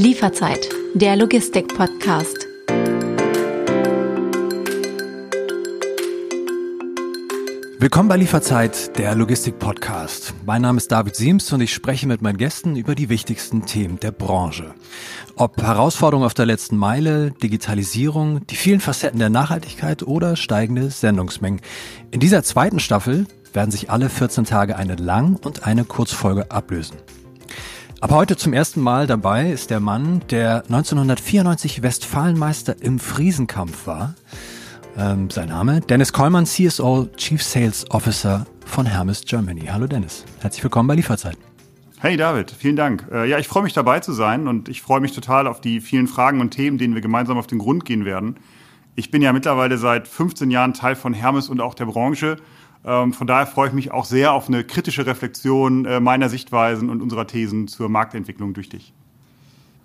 Lieferzeit, der Logistik-Podcast. Willkommen bei Lieferzeit, der Logistik-Podcast. Mein Name ist David Siems und ich spreche mit meinen Gästen über die wichtigsten Themen der Branche. Ob Herausforderungen auf der letzten Meile, Digitalisierung, die vielen Facetten der Nachhaltigkeit oder steigende Sendungsmengen. In dieser zweiten Staffel werden sich alle 14 Tage eine Lang- und eine Kurzfolge ablösen. Aber heute zum ersten Mal dabei ist der Mann, der 1994 Westfalenmeister im Friesenkampf war. Ähm, sein Name? Dennis Kollmann, CSO, Chief Sales Officer von Hermes Germany. Hallo Dennis, herzlich willkommen bei Lieferzeit. Hey David, vielen Dank. Äh, ja, ich freue mich dabei zu sein und ich freue mich total auf die vielen Fragen und Themen, denen wir gemeinsam auf den Grund gehen werden. Ich bin ja mittlerweile seit 15 Jahren Teil von Hermes und auch der Branche von daher freue ich mich auch sehr auf eine kritische Reflexion äh, meiner Sichtweisen und unserer Thesen zur Marktentwicklung durch dich.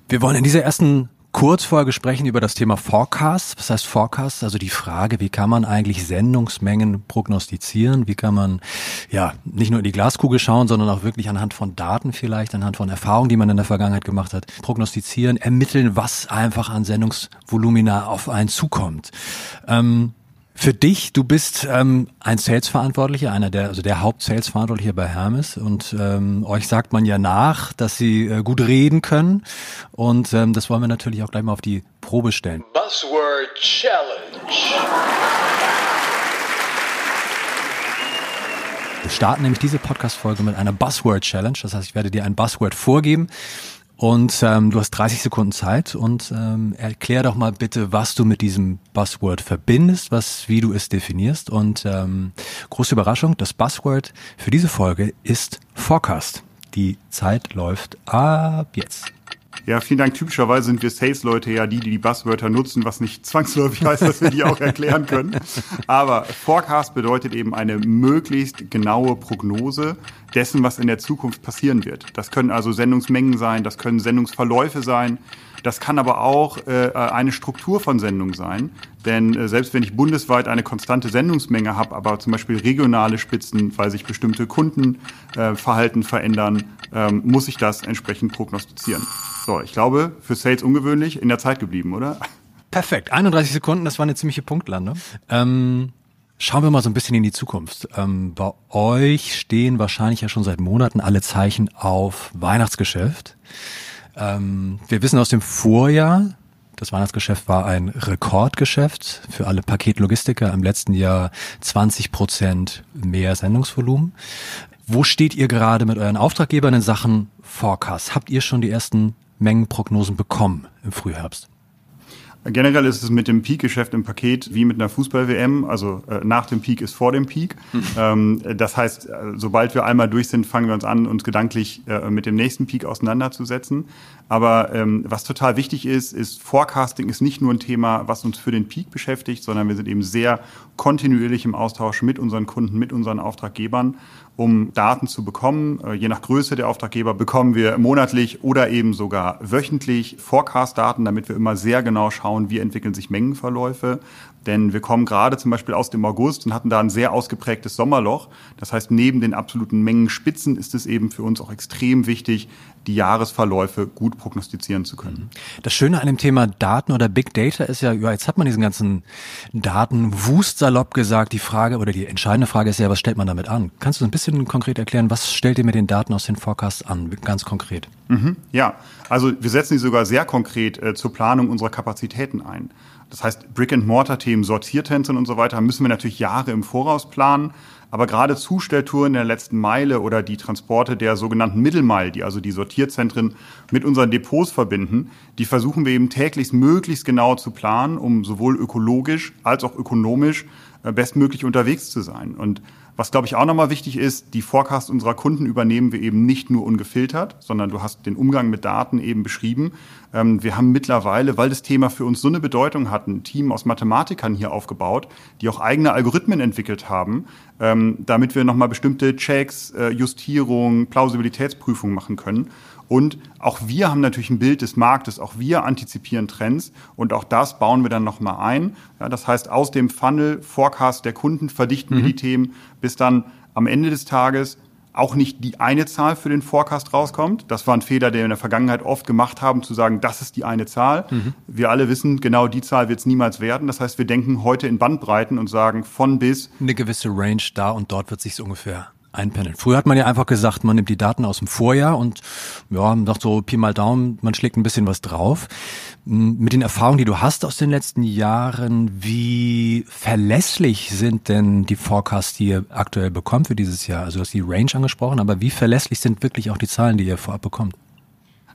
Wir wollen in dieser ersten Kurzfolge sprechen über das Thema Forecast. Was heißt Forecast? Also die Frage, wie kann man eigentlich Sendungsmengen prognostizieren? Wie kann man ja nicht nur in die Glaskugel schauen, sondern auch wirklich anhand von Daten vielleicht, anhand von Erfahrungen, die man in der Vergangenheit gemacht hat, prognostizieren, ermitteln, was einfach an Sendungsvolumina auf einen zukommt. Ähm, für dich, du bist ähm, ein Sales-Verantwortlicher, einer der, also der Haupt-Sales-Verantwortliche bei Hermes und ähm, euch sagt man ja nach, dass sie äh, gut reden können und ähm, das wollen wir natürlich auch gleich mal auf die Probe stellen. Buzzword Challenge. Wir starten nämlich diese Podcast-Folge mit einer Buzzword Challenge. Das heißt, ich werde dir ein Buzzword vorgeben und ähm, du hast 30 Sekunden Zeit und ähm, erklär doch mal bitte, was du mit diesem Buzzword verbindest, was, wie du es definierst. Und ähm, große Überraschung, das Buzzword für diese Folge ist Forecast. Die Zeit läuft ab jetzt. Ja, vielen Dank. Typischerweise sind wir Sales-Leute ja die, die die Buzzwörter nutzen, was nicht zwangsläufig heißt, dass wir die auch erklären können. Aber Forecast bedeutet eben eine möglichst genaue Prognose dessen, was in der Zukunft passieren wird. Das können also Sendungsmengen sein, das können Sendungsverläufe sein, das kann aber auch äh, eine Struktur von Sendung sein. Denn äh, selbst wenn ich bundesweit eine konstante Sendungsmenge habe, aber zum Beispiel regionale Spitzen, weil sich bestimmte Kundenverhalten äh, verändern, ähm, muss ich das entsprechend prognostizieren. So, ich glaube, für Sales ungewöhnlich in der Zeit geblieben, oder? Perfekt. 31 Sekunden, das war eine ziemliche Punktlandung. Ähm, schauen wir mal so ein bisschen in die Zukunft. Ähm, bei euch stehen wahrscheinlich ja schon seit Monaten alle Zeichen auf Weihnachtsgeschäft. Ähm, wir wissen aus dem Vorjahr, das Weihnachtsgeschäft war ein Rekordgeschäft für alle Paketlogistiker. Im letzten Jahr 20 Prozent mehr Sendungsvolumen. Wo steht ihr gerade mit euren Auftraggebern in Sachen Forecast? Habt ihr schon die ersten Mengenprognosen bekommen im Frühherbst? Generell ist es mit dem Peak-Geschäft im Paket wie mit einer Fußball-WM. Also äh, nach dem Peak ist vor dem Peak. Mhm. Ähm, das heißt, äh, sobald wir einmal durch sind, fangen wir uns an, uns gedanklich äh, mit dem nächsten Peak auseinanderzusetzen. Aber ähm, was total wichtig ist, ist Forecasting ist nicht nur ein Thema, was uns für den Peak beschäftigt, sondern wir sind eben sehr kontinuierlich im Austausch mit unseren Kunden, mit unseren Auftraggebern um Daten zu bekommen. Äh, je nach Größe der Auftraggeber bekommen wir monatlich oder eben sogar wöchentlich Forecast-Daten, damit wir immer sehr genau schauen, wie entwickeln sich Mengenverläufe. Denn wir kommen gerade zum Beispiel aus dem August und hatten da ein sehr ausgeprägtes Sommerloch. Das heißt, neben den absoluten Mengenspitzen ist es eben für uns auch extrem wichtig, die Jahresverläufe gut prognostizieren zu können. Das Schöne an dem Thema Daten oder Big Data ist ja, ja jetzt hat man diesen ganzen Datenwust salopp gesagt. Die Frage oder die entscheidende Frage ist ja, was stellt man damit an? Kannst du ein bisschen konkret erklären, was stellt ihr mit den Daten aus den Forecasts an, ganz konkret? Mhm, ja, also wir setzen die sogar sehr konkret äh, zur Planung unserer Kapazitäten ein. Das heißt, Brick-and-Mortar-Themen, Sortiertänze und so weiter müssen wir natürlich Jahre im Voraus planen. Aber gerade Zustelltouren der letzten Meile oder die Transporte der sogenannten Mittelmeile, die also die Sortierzentren mit unseren Depots verbinden, die versuchen wir eben täglich möglichst genau zu planen, um sowohl ökologisch als auch ökonomisch äh, bestmöglich unterwegs zu sein. Und was, glaube ich, auch nochmal wichtig ist, die Forecast unserer Kunden übernehmen wir eben nicht nur ungefiltert, sondern du hast den Umgang mit Daten eben beschrieben. Ähm, wir haben mittlerweile, weil das Thema für uns so eine Bedeutung hat, ein Team aus Mathematikern hier aufgebaut, die auch eigene Algorithmen entwickelt haben, ähm, damit wir nochmal bestimmte Checks, äh, Justierungen, Plausibilitätsprüfungen machen können. Und auch wir haben natürlich ein Bild des Marktes, auch wir antizipieren Trends und auch das bauen wir dann nochmal ein. Ja, das heißt, aus dem Funnel Forecast der Kunden verdichten mhm. wir die Themen, bis dann am Ende des Tages auch nicht die eine Zahl für den Forecast rauskommt. Das war ein Fehler, den wir in der Vergangenheit oft gemacht haben, zu sagen, das ist die eine Zahl. Mhm. Wir alle wissen, genau die Zahl wird es niemals werden. Das heißt, wir denken heute in Bandbreiten und sagen von bis. Eine gewisse Range da und dort wird sich ungefähr einpendeln. Früher hat man ja einfach gesagt, man nimmt die Daten aus dem Vorjahr und ja, sagt so Pi mal Daumen, man schlägt ein bisschen was drauf. Mit den Erfahrungen, die du hast aus den letzten Jahren, wie verlässlich sind denn die Forecasts, die ihr aktuell bekommt für dieses Jahr? Also du hast die Range angesprochen, aber wie verlässlich sind wirklich auch die Zahlen, die ihr vorab bekommt?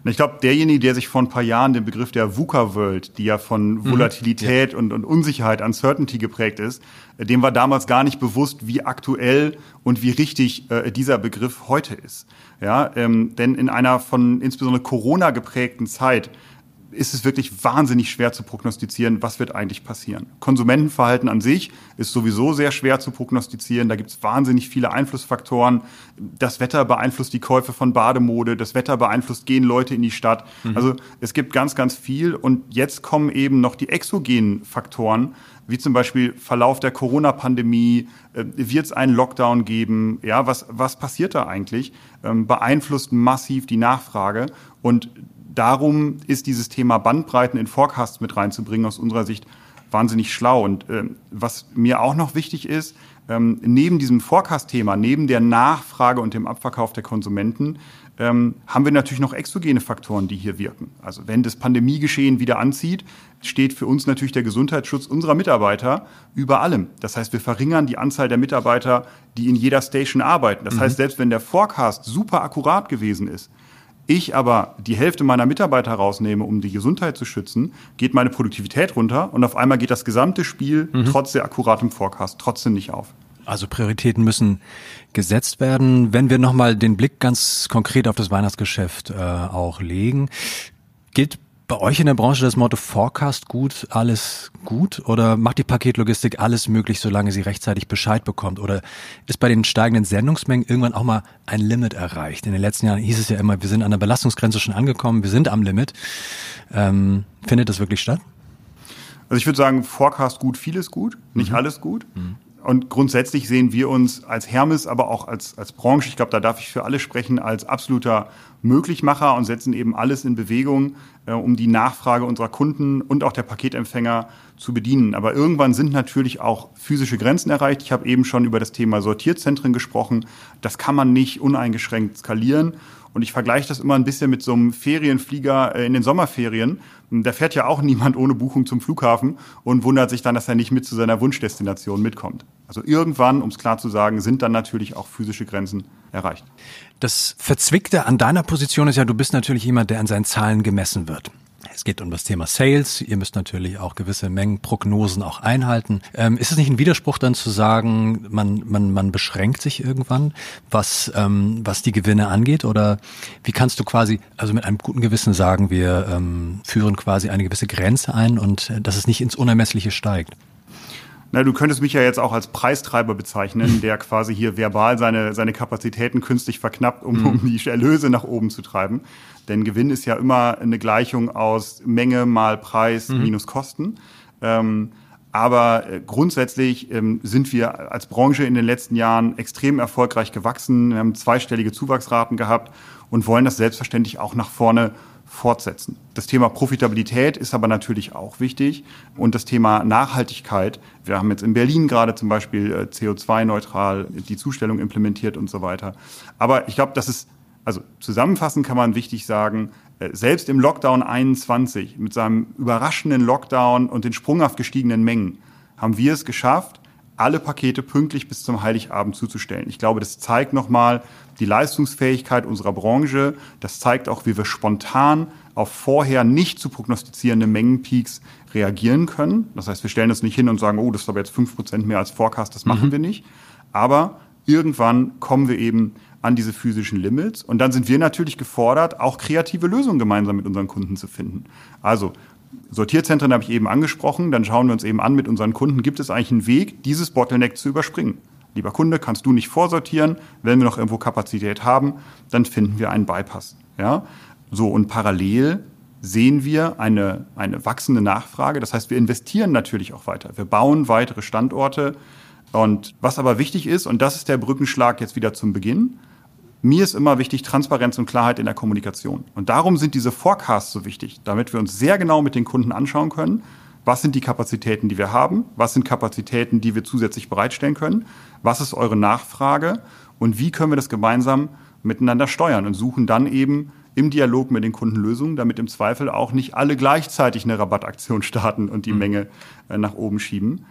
Ich glaube, derjenige, der sich vor ein paar Jahren den Begriff der VUCA-World, die ja von mhm. Volatilität ja. und, und, Unsicherheit, Uncertainty geprägt ist, äh, dem war damals gar nicht bewusst, wie aktuell und wie richtig äh, dieser Begriff heute ist. Ja, ähm, denn in einer von insbesondere Corona geprägten Zeit ist es wirklich wahnsinnig schwer zu prognostizieren, was wird eigentlich passieren. Konsumentenverhalten an sich ist sowieso sehr schwer zu prognostizieren. Da gibt es wahnsinnig viele Einflussfaktoren. Das Wetter beeinflusst die Käufe von Bademode, das Wetter beeinflusst, gehen Leute in die Stadt. Mhm. Also es gibt ganz, ganz viel. Und jetzt kommen eben noch die exogenen Faktoren, wie zum Beispiel Verlauf der Corona-Pandemie, äh, wird es einen Lockdown geben? Ja, was, was passiert da eigentlich? Ähm, beeinflusst massiv die Nachfrage. Und darum ist dieses Thema Bandbreiten in Forecasts mit reinzubringen aus unserer Sicht wahnsinnig schlau. Und äh, was mir auch noch wichtig ist, ähm, neben diesem Forecast-Thema, neben der Nachfrage und dem Abverkauf der Konsumenten, ähm, haben wir natürlich noch exogene Faktoren, die hier wirken. Also wenn das Pandemiegeschehen wieder anzieht, steht für uns natürlich der Gesundheitsschutz unserer Mitarbeiter über allem. Das heißt, wir verringern die Anzahl der Mitarbeiter, die in jeder Station arbeiten. Das mhm. heißt, selbst wenn der Forecast super akkurat gewesen ist, ich aber die Hälfte meiner Mitarbeiter rausnehme, um die Gesundheit zu schützen, geht meine Produktivität runter und auf einmal geht das gesamte Spiel mhm. trotz der akkuratem Forecast trotzdem nicht auf. Also Prioritäten müssen gesetzt werden. Wenn wir nochmal den Blick ganz konkret auf das Weihnachtsgeschäft äh, auch legen, gilt bei euch in der Branche das Motto Forecast gut, alles gut? Oder macht die Paketlogistik alles möglich, solange sie rechtzeitig Bescheid bekommt? Oder ist bei den steigenden Sendungsmengen irgendwann auch mal ein Limit erreicht? In den letzten Jahren hieß es ja immer, wir sind an der Belastungsgrenze schon angekommen, wir sind am Limit. Ähm, findet das wirklich statt? Also ich würde sagen, Forecast gut, vieles gut, nicht mhm. alles gut. Mhm. Und grundsätzlich sehen wir uns als Hermes, aber auch als, als Branche, ich glaube, da darf ich für alle sprechen, als absoluter Möglichmacher und setzen eben alles in Bewegung, äh, um die Nachfrage unserer Kunden und auch der Paketempfänger zu bedienen. Aber irgendwann sind natürlich auch physische Grenzen erreicht. Ich habe eben schon über das Thema Sortierzentren gesprochen. Das kann man nicht uneingeschränkt skalieren. Und ich vergleiche das immer ein bisschen mit so einem Ferienflieger äh, in den Sommerferien. Da fährt ja auch niemand ohne Buchung zum Flughafen und wundert sich dann, dass er nicht mit zu seiner Wunschdestination mitkommt. Also irgendwann, um es klar zu sagen, sind dann natürlich auch physische Grenzen erreicht. Das Verzwickte an deiner Position ist ja, du bist natürlich jemand, der an seinen Zahlen gemessen wird. Es geht um das Thema Sales. Ihr müsst natürlich auch gewisse Mengenprognosen auch einhalten. Ähm, ist es nicht ein Widerspruch dann zu sagen, man, man, man beschränkt sich irgendwann, was, ähm, was die Gewinne angeht? Oder wie kannst du quasi, also mit einem guten Gewissen sagen, wir ähm, führen quasi eine gewisse Grenze ein und äh, dass es nicht ins Unermessliche steigt? Na, du könntest mich ja jetzt auch als Preistreiber bezeichnen, der quasi hier verbal seine, seine Kapazitäten künstlich verknappt, um, um mhm. die Erlöse nach oben zu treiben. Denn Gewinn ist ja immer eine Gleichung aus Menge mal Preis mhm. minus Kosten. Ähm, aber äh, grundsätzlich ähm, sind wir als Branche in den letzten Jahren extrem erfolgreich gewachsen. Wir haben zweistellige Zuwachsraten gehabt und wollen das selbstverständlich auch nach vorne fortsetzen. Das Thema Profitabilität ist aber natürlich auch wichtig und das Thema Nachhaltigkeit. Wir haben jetzt in Berlin gerade zum Beispiel äh, CO2-neutral die Zustellung implementiert und so weiter. Aber ich glaube, das ist, also zusammenfassend kann man wichtig sagen, äh, selbst im Lockdown 21 mit seinem überraschenden Lockdown und den sprunghaft gestiegenen Mengen haben wir es geschafft, alle Pakete pünktlich bis zum Heiligabend zuzustellen. Ich glaube, das zeigt nochmal die Leistungsfähigkeit unserer Branche. Das zeigt auch, wie wir spontan auf vorher nicht zu prognostizierende Mengenpeaks reagieren können. Das heißt, wir stellen das nicht hin und sagen, oh, das ist aber jetzt fünf Prozent mehr als Forecast, das machen mhm. wir nicht. Aber irgendwann kommen wir eben an diese physischen Limits. Und dann sind wir natürlich gefordert, auch kreative Lösungen gemeinsam mit unseren Kunden zu finden. Also Sortierzentren habe ich eben angesprochen. Dann schauen wir uns eben an mit unseren Kunden, gibt es eigentlich einen Weg, dieses Bottleneck zu überspringen? Lieber Kunde, kannst du nicht vorsortieren? Wenn wir noch irgendwo Kapazität haben, dann finden wir einen Bypass. Ja? So, und parallel sehen wir eine, eine wachsende Nachfrage. Das heißt, wir investieren natürlich auch weiter. Wir bauen weitere Standorte. Und was aber wichtig ist, und das ist der Brückenschlag jetzt wieder zum Beginn, Mir ist immer wichtig Transparenz und Klarheit in der Kommunikation. Und darum sind diese Forecasts so wichtig, damit wir uns sehr genau mit den Kunden anschauen können, was sind die Kapazitäten, die wir haben, was sind Kapazitäten, die wir zusätzlich bereitstellen können, was ist eure Nachfrage und wie können wir das gemeinsam miteinander steuern und suchen dann eben im Dialog mit den Kunden Lösungen, damit im Zweifel auch nicht alle gleichzeitig eine Rabattaktion starten und die mhm. Menge äh, nach oben schieben.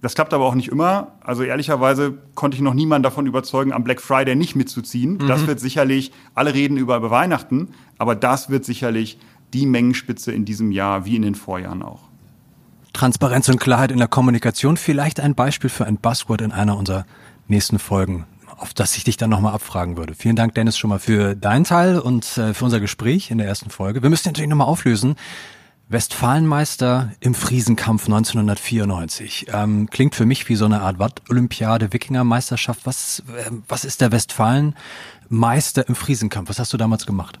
Das klappt aber auch nicht immer. Also ehrlicherweise konnte ich noch niemanden davon überzeugen, am Black Friday nicht mitzuziehen. Mhm. Das wird sicherlich, alle reden über, über Weihnachten, aber das wird sicherlich die Mengenspitze in diesem Jahr wie in den Vorjahren auch. Transparenz und Klarheit in der Kommunikation, vielleicht ein Beispiel für ein Buzzword in einer unserer nächsten Folgen, auf das ich dich dann nochmal abfragen würde. Vielen Dank, Dennis, schon mal für deinen Teil und äh, für unser Gespräch in der ersten Folge. Wir müssen natürlich nochmal auflösen. Westfalenmeister im Friesenkampf 1994. Ähm, klingt für mich wie so eine Art Watt-Olympiade, Wikingermeisterschaft. Was, äh, was ist der Westfalenmeister im Friesenkampf? Was hast du damals gemacht?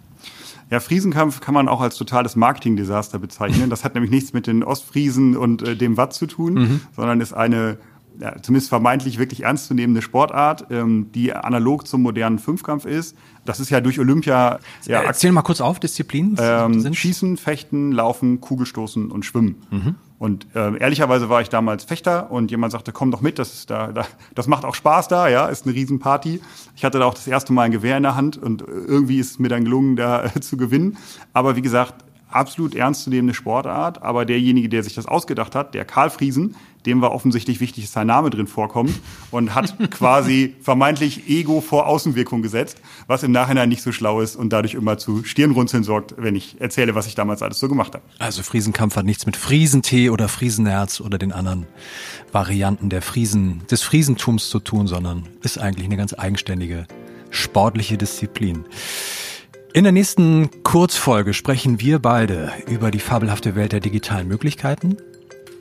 Ja, Friesenkampf kann man auch als totales Marketingdesaster bezeichnen. Das hat nämlich nichts mit den Ostfriesen und äh, dem Watt zu tun, mhm. sondern ist eine ja, zumindest vermeintlich wirklich ernstzunehmende Sportart, ähm, die analog zum modernen Fünfkampf ist. Das ist ja durch Olympia. Ja, Erzähl mal kurz auf, Disziplinen. Ähm, Schießen, Fechten, Laufen, Kugelstoßen und Schwimmen. Mhm. Und äh, ehrlicherweise war ich damals Fechter und jemand sagte, komm doch mit, das, ist da, da, das macht auch Spaß da, ja, ist eine Riesenparty. Ich hatte da auch das erste Mal ein Gewehr in der Hand und irgendwie ist es mir dann gelungen, da äh, zu gewinnen. Aber wie gesagt, absolut ernstzunehmende Sportart, aber derjenige, der sich das ausgedacht hat, der Karl Friesen, dem war offensichtlich wichtig, dass sein Name drin vorkommt und hat quasi vermeintlich Ego vor Außenwirkung gesetzt, was im Nachhinein nicht so schlau ist und dadurch immer zu Stirnrunzeln sorgt, wenn ich erzähle, was ich damals alles so gemacht habe. Also Friesenkampf hat nichts mit Friesentee oder Friesenerz oder den anderen Varianten der Friesen, des Friesentums zu tun, sondern ist eigentlich eine ganz eigenständige sportliche Disziplin. In der nächsten Kurzfolge sprechen wir beide über die fabelhafte Welt der digitalen Möglichkeiten.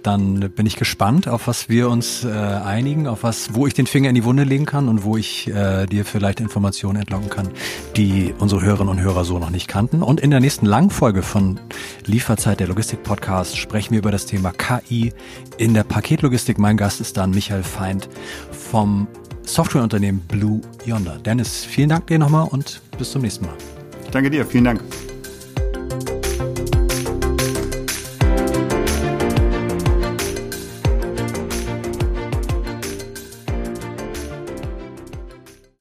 Dann bin ich gespannt, auf was wir uns äh, einigen, auf was, wo ich den Finger in die Wunde legen kann und wo ich äh, dir vielleicht Informationen entlocken kann, die unsere Hörerinnen und Hörer so noch nicht kannten. Und in der nächsten Langfolge von Lieferzeit der Logistik Podcast sprechen wir über das Thema KI in der Paketlogistik. Mein Gast ist dann Michael Feind vom Softwareunternehmen Blue Yonder. Dennis, vielen Dank dir nochmal und bis zum nächsten Mal. Danke dir, vielen Dank.